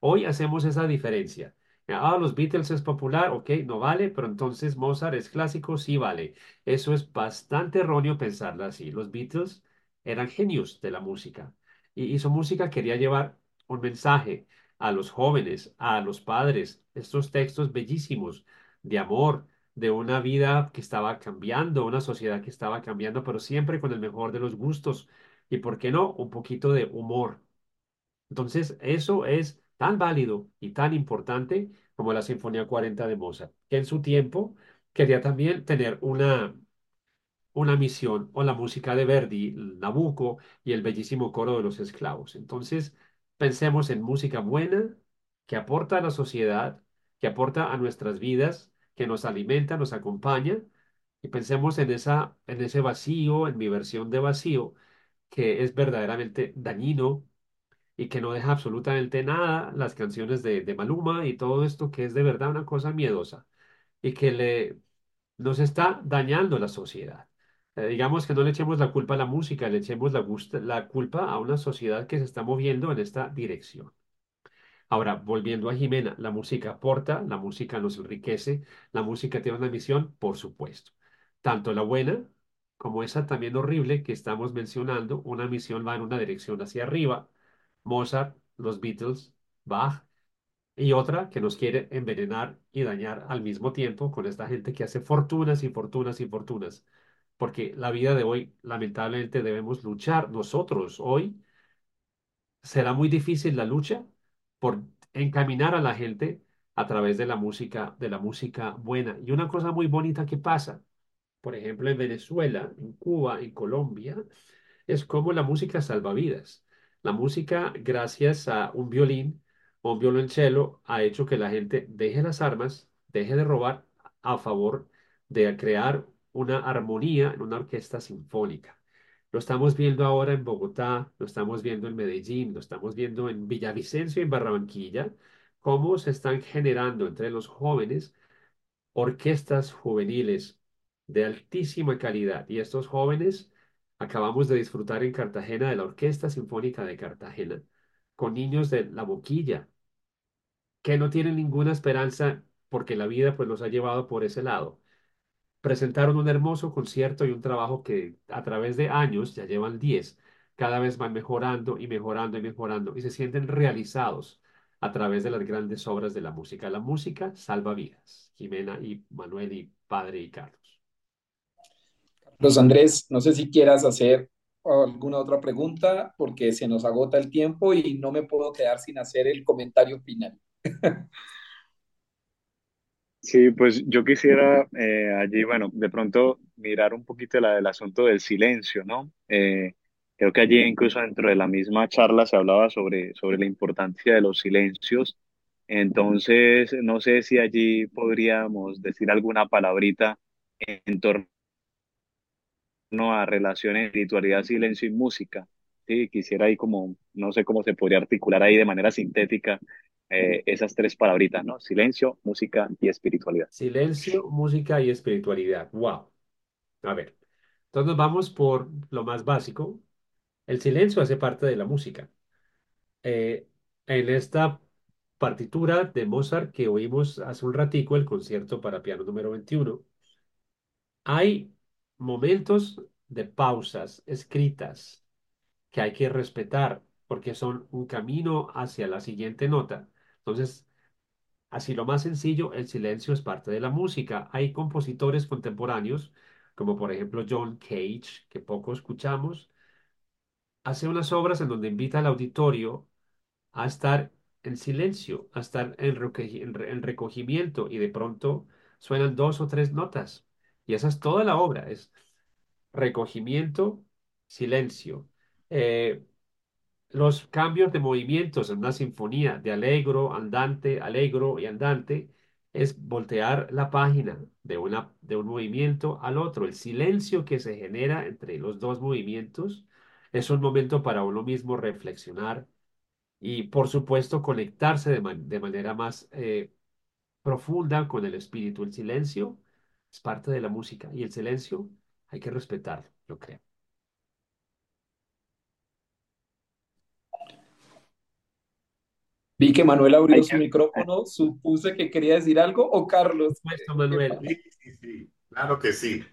Hoy hacemos esa diferencia. Ah, los Beatles es popular, ok, no vale, pero entonces Mozart es clásico, sí vale. Eso es bastante erróneo pensarlo así. Los Beatles eran genios de la música y, y su música quería llevar un mensaje a los jóvenes, a los padres, estos textos bellísimos de amor, de una vida que estaba cambiando, una sociedad que estaba cambiando, pero siempre con el mejor de los gustos y, ¿por qué no? Un poquito de humor. Entonces, eso es tan válido y tan importante como la Sinfonía 40 de Mozart, que en su tiempo quería también tener una, una misión o la música de Verdi, Nabucco y el bellísimo coro de los esclavos. Entonces, pensemos en música buena que aporta a la sociedad, que aporta a nuestras vidas, que nos alimenta, nos acompaña, y pensemos en esa, en ese vacío, en mi versión de vacío, que es verdaderamente dañino y que no deja absolutamente nada las canciones de, de Maluma y todo esto que es de verdad una cosa miedosa y que le nos está dañando la sociedad. Eh, digamos que no le echemos la culpa a la música, le echemos la, culpa a una sociedad que se está moviendo en esta dirección. Ahora, volviendo a Jimena, la música aporta, la música nos enriquece, la música tiene una misión, por supuesto. Tanto la buena como esa también horrible que estamos mencionando, una misión va en una dirección hacia arriba, Mozart, los Beatles, Bach, y otra que nos quiere envenenar y dañar al mismo tiempo con esta gente que hace fortunas y fortunas y fortunas. Porque la vida de hoy, lamentablemente, debemos luchar nosotros hoy será muy difícil la lucha por encaminar a la gente a través de la música, de la música buena. Y una cosa muy bonita que pasa, por ejemplo, en Venezuela, en Cuba, en Colombia, es como la música salva vidas. La música, gracias a un violín o un violonchelo, ha hecho que la gente deje las armas, deje de robar a favor de crear una armonía en una orquesta sinfónica. Lo estamos viendo ahora en Bogotá, lo estamos viendo en Medellín, lo estamos viendo en Villavicencio y en Barranquilla, cómo se están generando entre los jóvenes orquestas juveniles de altísima calidad. Y estos jóvenes acabamos de disfrutar en Cartagena de la Orquesta Sinfónica de Cartagena, con niños de La Boquilla, que no tienen ninguna esperanza porque la vida pues los ha llevado por ese lado presentaron un hermoso concierto y un trabajo que a través de años, ya llevan 10, cada vez van mejorando y mejorando y mejorando y se sienten realizados a través de las grandes obras de la música. La música salva vidas. Jimena y Manuel y Padre y Carlos. Los Andrés, no sé si quieras hacer alguna otra pregunta porque se nos agota el tiempo y no me puedo quedar sin hacer el comentario final. Sí, pues yo quisiera eh, allí, bueno, de pronto mirar un poquito la, el asunto del silencio, ¿no? Eh, creo que allí incluso dentro de la misma charla se hablaba sobre, sobre la importancia de los silencios. Entonces, no sé si allí podríamos decir alguna palabrita en torno a relaciones, espiritualidad, silencio y música. Sí, quisiera ahí como, no sé cómo se podría articular ahí de manera sintética eh, esas tres palabritas, ¿no? Silencio, música y espiritualidad. Silencio, música y espiritualidad. Wow. A ver, entonces vamos por lo más básico. El silencio hace parte de la música. Eh, en esta partitura de Mozart que oímos hace un ratico, el concierto para piano número 21, hay momentos de pausas escritas que hay que respetar porque son un camino hacia la siguiente nota. Entonces, así lo más sencillo, el silencio es parte de la música. Hay compositores contemporáneos, como por ejemplo John Cage, que poco escuchamos, hace unas obras en donde invita al auditorio a estar en silencio, a estar en, recogi- en re- en recogimiento y de pronto suenan dos o tres notas. Y esa es toda la obra, es recogimiento, silencio. Eh, los cambios de movimientos en una sinfonía de allegro, andante, allegro y andante es voltear la página de una, de un movimiento al otro. El silencio que se genera entre los dos movimientos es un momento para uno mismo reflexionar y, por supuesto, conectarse de, man- de manera más eh, profunda con el espíritu. El silencio es parte de la música y el silencio hay que respetarlo, yo creo. Vi que Manuel abrió su micrófono, supuse que quería decir algo, o Carlos. Por supuesto, ¿Qué Manuel. Sí, sí, sí, claro que sí.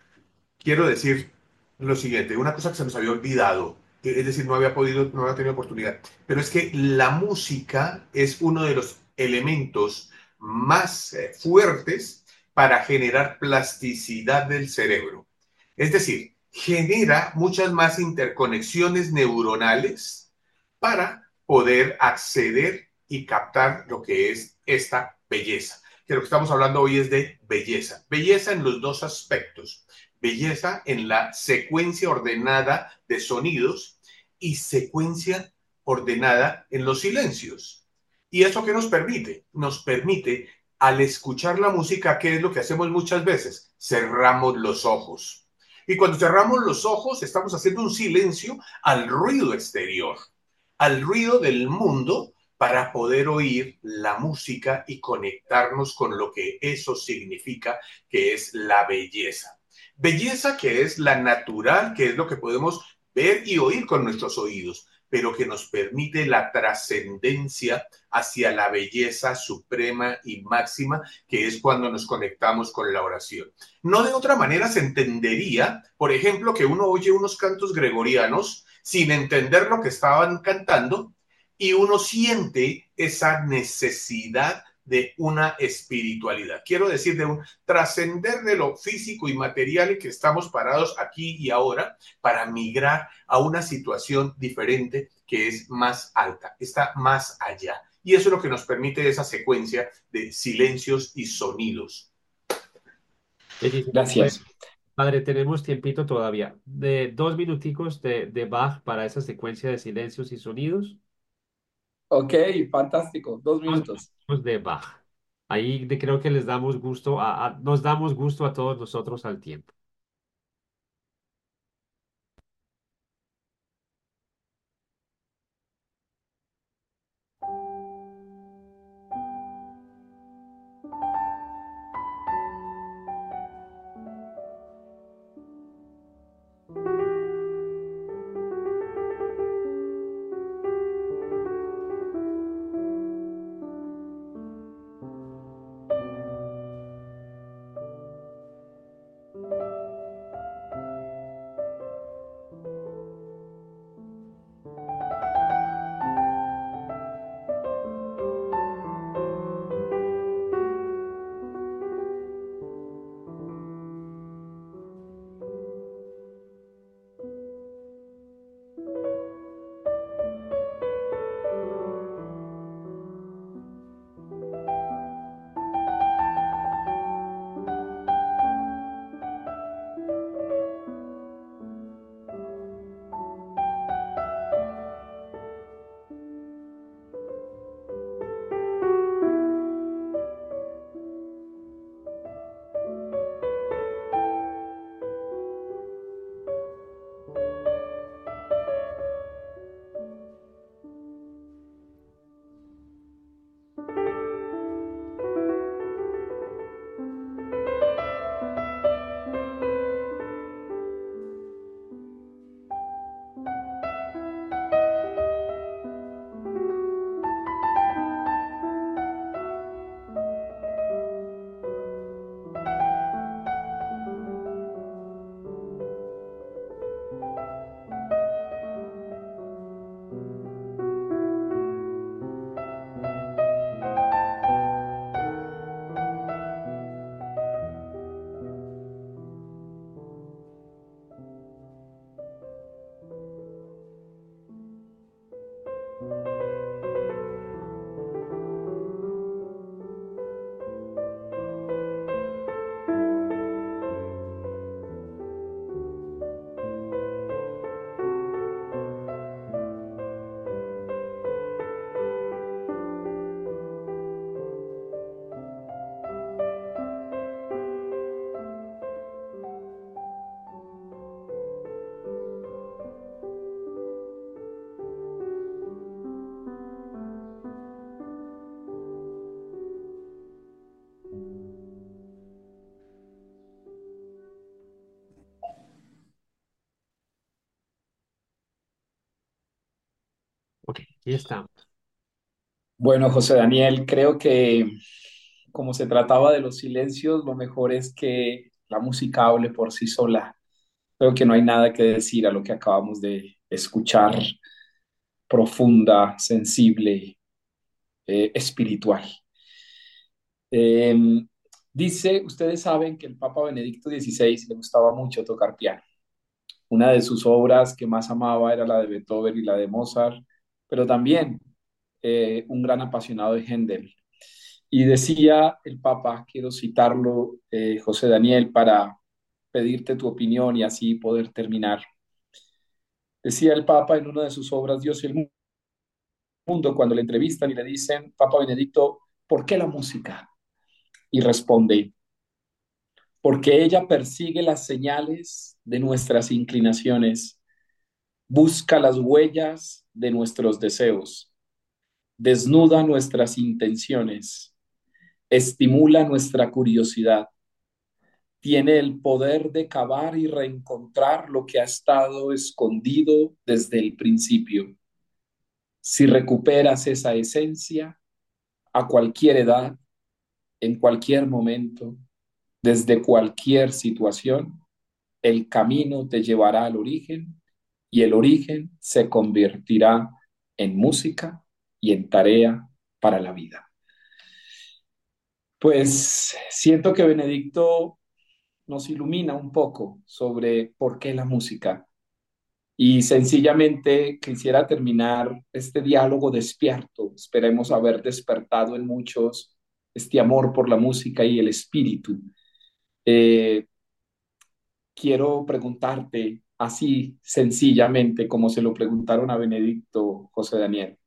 Quiero decir lo siguiente, una cosa que se nos había olvidado, es decir, no había podido, no había tenido oportunidad, pero es que la música es uno de los elementos más eh, fuertes para generar plasticidad del cerebro. Es decir, genera muchas más interconexiones neuronales para poder acceder y captar lo que es esta belleza. Que lo que estamos hablando hoy es de belleza. Belleza en los dos aspectos. Belleza en la secuencia ordenada de sonidos y secuencia ordenada en los silencios. ¿Y eso qué nos permite? Nos permite, al escuchar la música, ¿qué es lo que hacemos muchas veces? Cerramos los ojos. Y cuando cerramos los ojos, estamos haciendo un silencio al ruido exterior, al ruido del mundo, para poder oír la música y conectarnos con lo que eso significa, que es la belleza. Belleza que es la natural, que es lo que podemos ver y oír con nuestros oídos, pero que nos permite la trascendencia hacia la belleza suprema y máxima, que es cuando nos conectamos con la oración. No de otra manera se entendería, por ejemplo, que uno oye unos cantos gregorianos sin entender lo que estaban cantando y uno siente esa necesidad de una espiritualidad. Quiero decir, de un trascender de lo físico y material en que estamos parados aquí y ahora para migrar a una situación diferente que es más alta, está más allá. Y eso es lo que nos permite esa secuencia de silencios y sonidos. Gracias. Padre, tenemos tiempito todavía. De dos minuticos de, de Bach para esa secuencia de silencios y sonidos. Ok, fantástico. Dos minutos. De Bach. Ahí creo que les damos gusto a, a- nos damos gusto a todos nosotros al tiempo. Aquí estamos. Bueno, José Daniel, creo que como se trataba de los silencios, lo mejor es que la música hable por sí sola. Creo que no hay nada que decir a lo que acabamos de escuchar, profunda, sensible, eh, espiritual. Eh, dice, ustedes saben que el Papa Benedicto XVI le gustaba mucho tocar piano. Una de sus obras que más amaba era la de Beethoven y la de Mozart, pero también eh, un gran apasionado de Händel. Y decía el Papa, quiero citarlo, eh, José Daniel, para pedirte tu opinión y así poder terminar. Decía el Papa en una de sus obras, Dios y el mundo, cuando le entrevistan y le dicen, Papa Benedicto, ¿por qué la música? Y responde, porque ella persigue las señales de nuestras inclinaciones, busca las huellas de nuestros deseos, desnuda nuestras intenciones, estimula nuestra curiosidad, tiene el poder de cavar y reencontrar lo que ha estado escondido desde el principio. Si recuperas esa esencia a cualquier edad, en cualquier momento, desde cualquier situación, el camino te llevará al origen y el origen se convertirá en música y en tarea para la vida. Pues siento que Benedicto nos ilumina un poco sobre por qué la música. Y sencillamente quisiera terminar este diálogo despierto. Esperemos haber despertado en muchos este amor por la música y el espíritu. Eh, quiero preguntarte así sencillamente como se lo preguntaron a Benedicto José Daniel,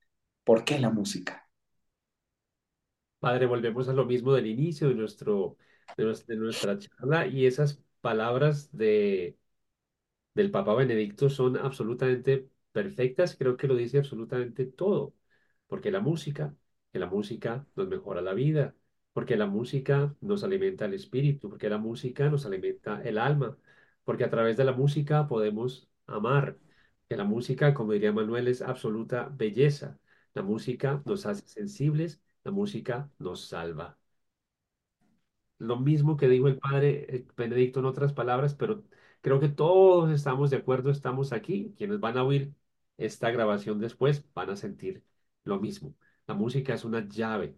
¿por qué la música? Padre, volvemos a lo mismo del inicio de, nuestro, de, de nuestra charla y esas palabras de, del Papa Benedicto son absolutamente perfectas. Creo que lo dice absolutamente todo, porque la música, que la música nos mejora la vida, porque la música nos alimenta el espíritu, porque la música nos alimenta el alma, porque a través de la música podemos amar, que la música, como diría Manuel, es absoluta belleza. La música nos hace sensibles, la música nos salva. Lo mismo que dijo el padre eh, Benedicto en otras palabras, pero creo que todos estamos de acuerdo, estamos aquí. Quienes van a oír esta grabación después van a sentir lo mismo. La música es una llave.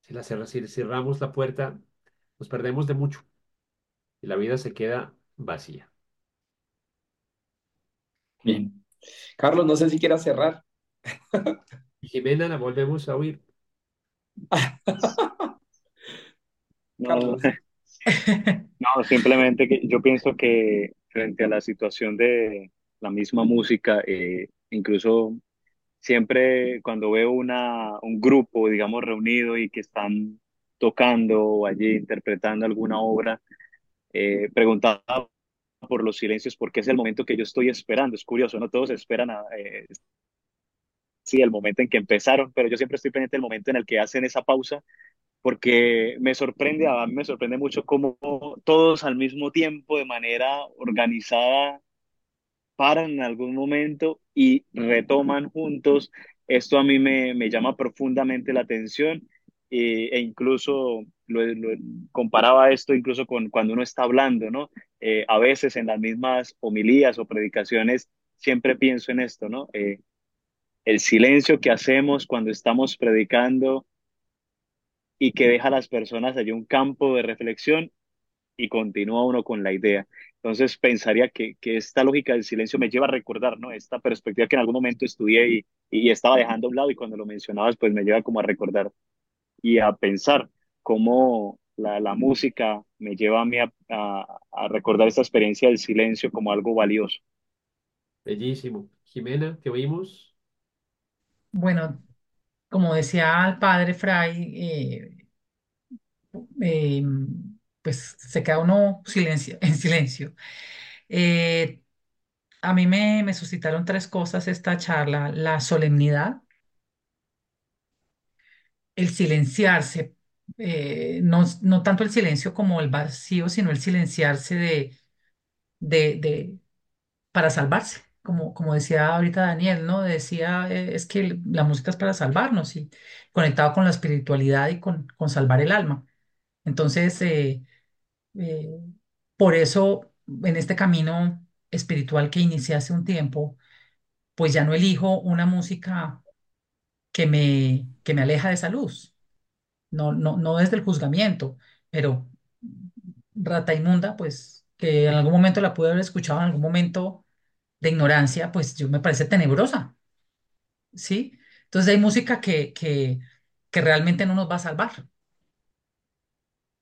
Si la cerra- si cerramos la puerta, nos perdemos de mucho y la vida se queda vacía. Bien. Carlos, no sé si quieras cerrar. Jimena, la volvemos a oír. No, Carlos. no, simplemente que yo pienso que frente a la situación de la misma música, eh, incluso siempre cuando veo una, un grupo, digamos, reunido y que están tocando o allí interpretando alguna obra, eh, preguntaba por los silencios porque es el momento que yo estoy esperando. Es curioso, no todos esperan a, eh, sí, el momento en que empezaron, pero yo siempre estoy pendiente del momento en el que hacen esa pausa porque me sorprende, me sorprende mucho cómo todos al mismo tiempo, de manera organizada, paran en algún momento y retoman juntos. Esto a mí me, me llama profundamente la atención eh, e incluso lo, lo- comparaba esto incluso con cuando uno está hablando, ¿no? Eh, a veces en las mismas homilías o predicaciones siempre pienso en esto, ¿no? Eh, el silencio que hacemos cuando estamos predicando y que deja a las personas allí un campo de reflexión y continúa uno con la idea. Entonces pensaría que, que esta lógica del silencio me lleva a recordar, ¿no? Esta perspectiva que en algún momento estudié y, y estaba dejando a un lado y cuando lo mencionabas, pues me lleva como a recordar y a pensar cómo la, la música me lleva a mí a, a, a recordar esta experiencia del silencio como algo valioso. Bellísimo. Jimena, ¿te oímos? Bueno, como decía el padre Fray, eh, eh, pues se queda uno silencio, en silencio. Eh, a mí me, me suscitaron tres cosas esta charla, la solemnidad, el silenciarse, eh, no, no tanto el silencio como el vacío, sino el silenciarse de, de, para salvarse, como, como decía ahorita Daniel, ¿no? Decía, eh, es que la música es para salvarnos y conectado con la espiritualidad y con, con salvar el alma. Entonces, eh, por eso, en este camino espiritual que inicié hace un tiempo, pues ya no elijo una música que me, que me aleja de esa luz. No, no, no desde el juzgamiento, pero Rata Inmunda, pues que en algún momento la pude haber escuchado, en algún momento de ignorancia, pues yo me parece tenebrosa, ¿sí? Entonces hay música que, que, que realmente no nos va a salvar.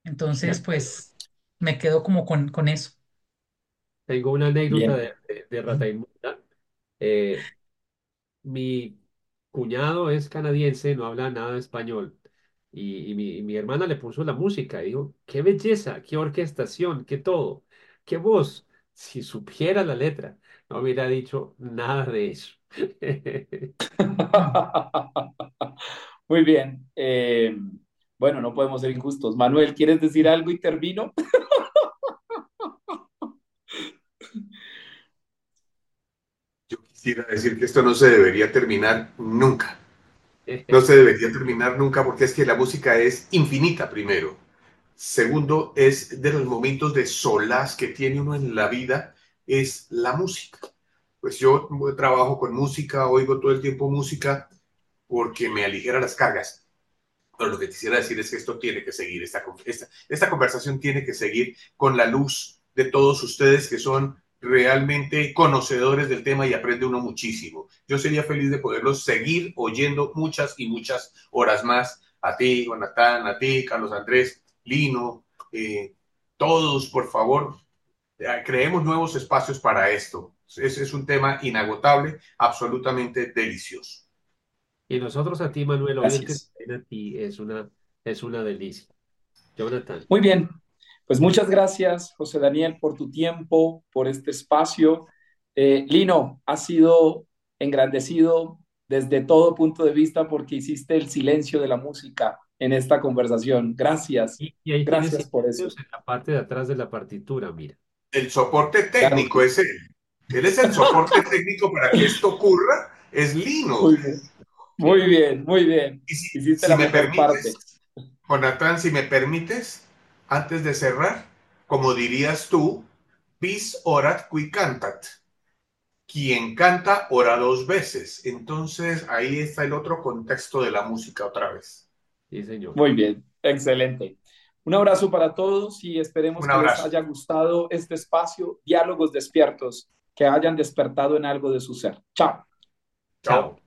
Entonces, pues me quedo como con, con eso. Tengo una anécdota Bien. de, de, de Rata Inmunda. Eh, mi cuñado es canadiense, no habla nada de español. Y, mi, hermana le puso la música y dijo, qué belleza, qué orquestación, qué todo, qué voz. Si supiera la letra, no hubiera dicho nada de eso. Muy bien. Eh, bueno, no podemos ser injustos. Manuel, ¿quieres decir algo y termino? Yo quisiera decir que esto no se debería terminar nunca. No se debería terminar nunca porque es que la música es infinita, primero. Segundo, es de los momentos de solaz que tiene uno en la vida, es la música. Pues yo trabajo con música, oigo todo el tiempo música porque me aligera las cargas. Pero lo que quisiera decir es que esto tiene que seguir, esta, esta, esta conversación tiene que seguir con la luz de todos ustedes que son realmente conocedores del tema y aprende uno muchísimo. Yo sería feliz de poderlos seguir oyendo muchas y muchas horas más. A ti, Jonathan, a ti, Carlos Andrés, Lino, eh, todos, por favor, creemos nuevos espacios para esto. Ese es un tema inagotable, absolutamente delicioso. Y nosotros a ti, Manuel, a ti es una, es una delicia. Jonathan. Muy bien. Pues muchas gracias, José Daniel, por tu tiempo, por este espacio. Eh, Lino, ha sido engrandecido desde todo punto de vista porque hiciste el silencio de la música en esta conversación. Gracias. Y, y ahí Gracias por eso. en la parte de atrás de la partitura, mira. El soporte técnico es él. Él es el soporte técnico para que esto ocurra, es Lino. Muy bien, muy bien. Muy bien. Y si, Hiciste si la me mejor parte. permites, Jonathan, si me permites, antes de cerrar, como dirías tú, bis orat qui cantat. Quien canta ora dos veces. Entonces ahí está el otro contexto de la música otra vez. Sí, señor. Muy bien, excelente. Un abrazo para todos y esperemos Un que les haya gustado este espacio, diálogos despiertos, que hayan despertado en algo de su ser. Chao. Chao.